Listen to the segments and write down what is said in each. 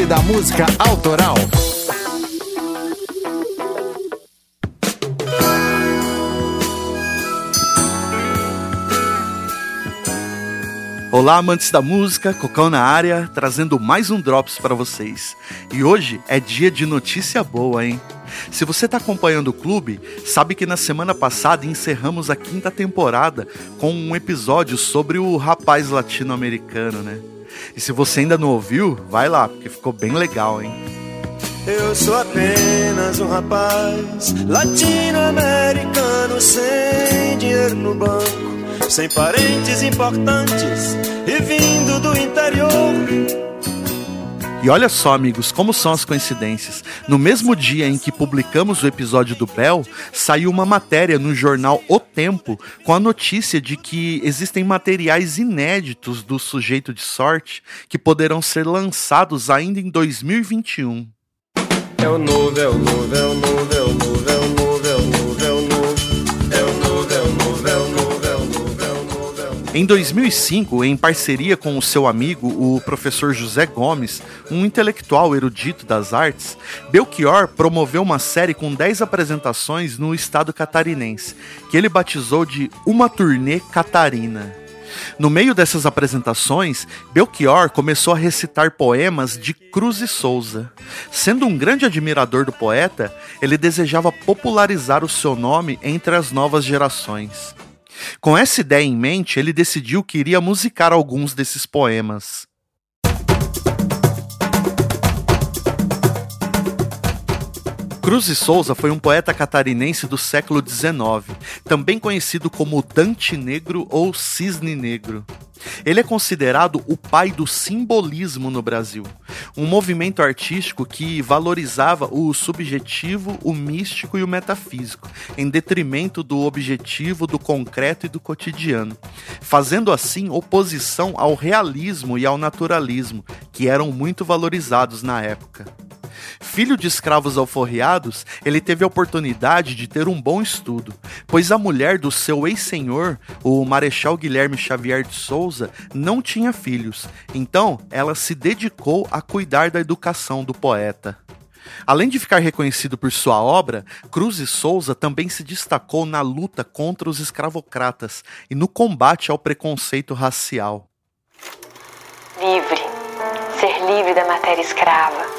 Clube da Música Autoral. Olá, amantes da música, Cocão na área, trazendo mais um Drops para vocês. E hoje é dia de notícia boa, hein? Se você está acompanhando o clube, sabe que na semana passada encerramos a quinta temporada com um episódio sobre o rapaz latino-americano, né? E se você ainda não ouviu, vai lá, porque ficou bem legal, hein? Eu sou apenas um rapaz latino-americano sem dinheiro no banco sem parentes importantes e vindo do interior. E olha só, amigos, como são as coincidências. No mesmo dia em que publicamos o episódio do Bell, saiu uma matéria no jornal O Tempo com a notícia de que existem materiais inéditos do sujeito de sorte que poderão ser lançados ainda em 2021. É o novo, é o novo, é o novo, é o novo, Em 2005, em parceria com o seu amigo, o professor José Gomes, um intelectual erudito das artes, Belchior promoveu uma série com 10 apresentações no estado catarinense, que ele batizou de Uma Turnê Catarina. No meio dessas apresentações, Belchior começou a recitar poemas de Cruz e Souza. Sendo um grande admirador do poeta, ele desejava popularizar o seu nome entre as novas gerações. Com essa ideia em mente, ele decidiu que iria musicar alguns desses poemas. Cruz e Souza foi um poeta catarinense do século XIX, também conhecido como Dante Negro ou Cisne Negro. Ele é considerado o pai do simbolismo no Brasil, um movimento artístico que valorizava o subjetivo, o místico e o metafísico, em detrimento do objetivo, do concreto e do cotidiano, fazendo assim oposição ao realismo e ao naturalismo, que eram muito valorizados na época. Filho de escravos alforriados, ele teve a oportunidade de ter um bom estudo, pois a mulher do seu ex-senhor, o Marechal Guilherme Xavier de Souza, não tinha filhos, então ela se dedicou a cuidar da educação do poeta. Além de ficar reconhecido por sua obra, Cruz e Souza também se destacou na luta contra os escravocratas e no combate ao preconceito racial. Livre, ser livre da matéria escrava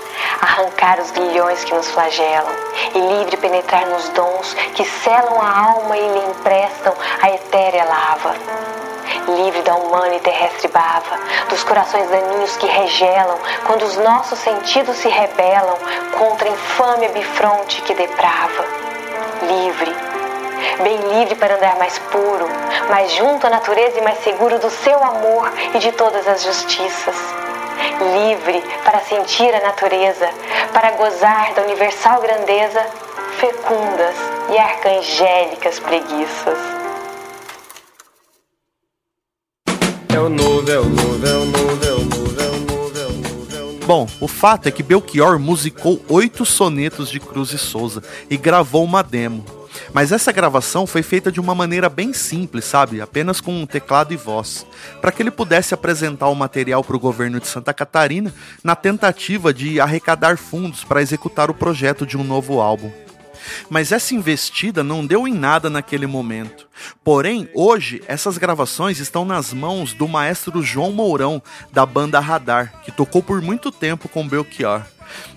arrancar os grilhões que nos flagelam e livre penetrar nos dons que selam a alma e lhe emprestam a etérea lava. Livre da humana e terrestre bava, dos corações daninhos que regelam quando os nossos sentidos se rebelam contra a infâmia bifronte que deprava. Livre, bem livre para andar mais puro, mais junto à natureza e mais seguro do seu amor e de todas as justiças livre para sentir a natureza, para gozar da universal grandeza, fecundas e arcangélicas preguiças. É o novo, é o novo, é o novo, é o novo, é o novo, é o novo, é o novo. Bom, o fato é que Belchior musicou oito sonetos de Cruz e Souza e gravou uma demo. Mas essa gravação foi feita de uma maneira bem simples, sabe? Apenas com um teclado e voz, para que ele pudesse apresentar o material para o governo de Santa Catarina na tentativa de arrecadar fundos para executar o projeto de um novo álbum. Mas essa investida não deu em nada naquele momento. Porém, hoje, essas gravações estão nas mãos do maestro João Mourão, da banda Radar, que tocou por muito tempo com Belchior.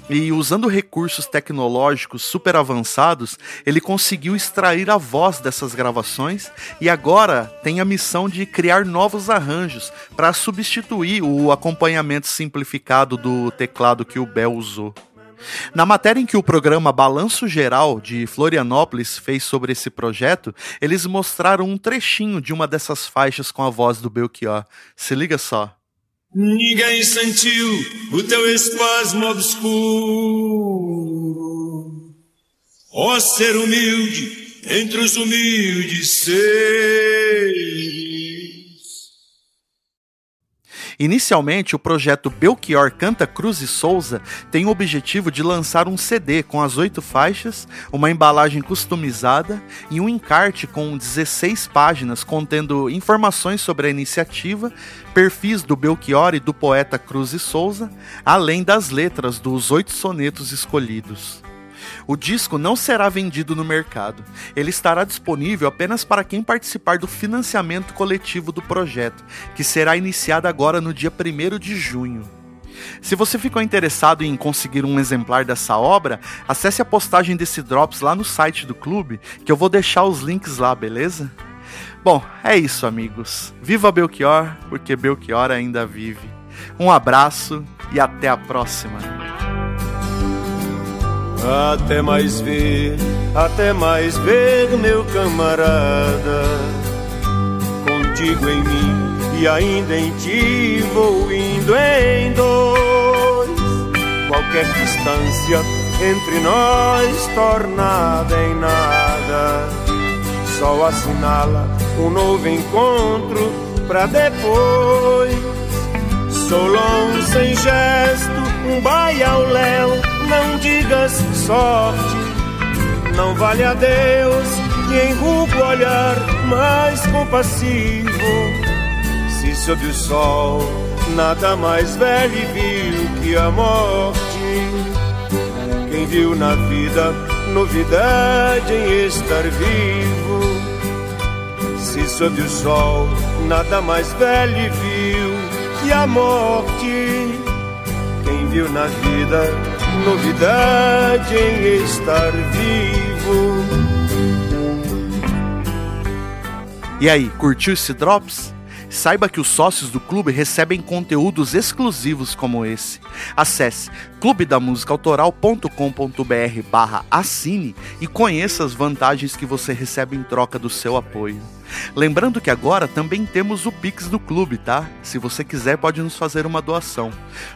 E usando recursos tecnológicos super avançados, ele conseguiu extrair a voz dessas gravações e agora tem a missão de criar novos arranjos para substituir o acompanhamento simplificado do teclado que o Bell usou. Na matéria em que o programa Balanço Geral de Florianópolis fez sobre esse projeto, eles mostraram um trechinho de uma dessas faixas com a voz do Belchior. Se liga só. Ninguém sentiu o teu espasmo obscuro. Ó ser humilde entre os humildes seres. Inicialmente, o projeto Belchior Canta Cruz e Souza tem o objetivo de lançar um CD com as oito faixas, uma embalagem customizada e um encarte com 16 páginas contendo informações sobre a iniciativa, perfis do Belchior e do poeta Cruz e Souza, além das letras dos oito sonetos escolhidos. O disco não será vendido no mercado. Ele estará disponível apenas para quem participar do financiamento coletivo do projeto, que será iniciado agora no dia 1 de junho. Se você ficou interessado em conseguir um exemplar dessa obra, acesse a postagem desse Drops lá no site do clube, que eu vou deixar os links lá, beleza? Bom, é isso, amigos. Viva Belchior, porque Belchior ainda vive. Um abraço e até a próxima. Até mais ver, até mais ver, meu camarada. Contigo em mim e ainda em ti vou indo em dois. Qualquer distância entre nós tornada em nada. Só assinala um novo encontro pra depois. Sou longe sem gesto, um baia ao léu não digas sorte, não vale a Deus que enruga o olhar mais compassivo. Se sob o sol nada mais velho viu que a morte, quem viu na vida novidade em estar vivo. Se sob o sol nada mais velho viu que a morte, viu na vida novidade em estar vivo. E aí, curtiu esse Drops? Saiba que os sócios do clube recebem conteúdos exclusivos como esse. Acesse clubedamusicaautoral.com.br barra assine e conheça as vantagens que você recebe em troca do seu apoio. Lembrando que agora também temos o Pix do clube, tá? Se você quiser, pode nos fazer uma doação.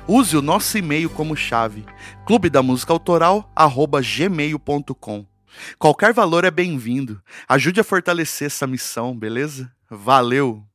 Use o nosso e-mail como chave: clubedamusicaautoral@gmail.com. Qualquer valor é bem-vindo. Ajude a fortalecer essa missão, beleza? Valeu!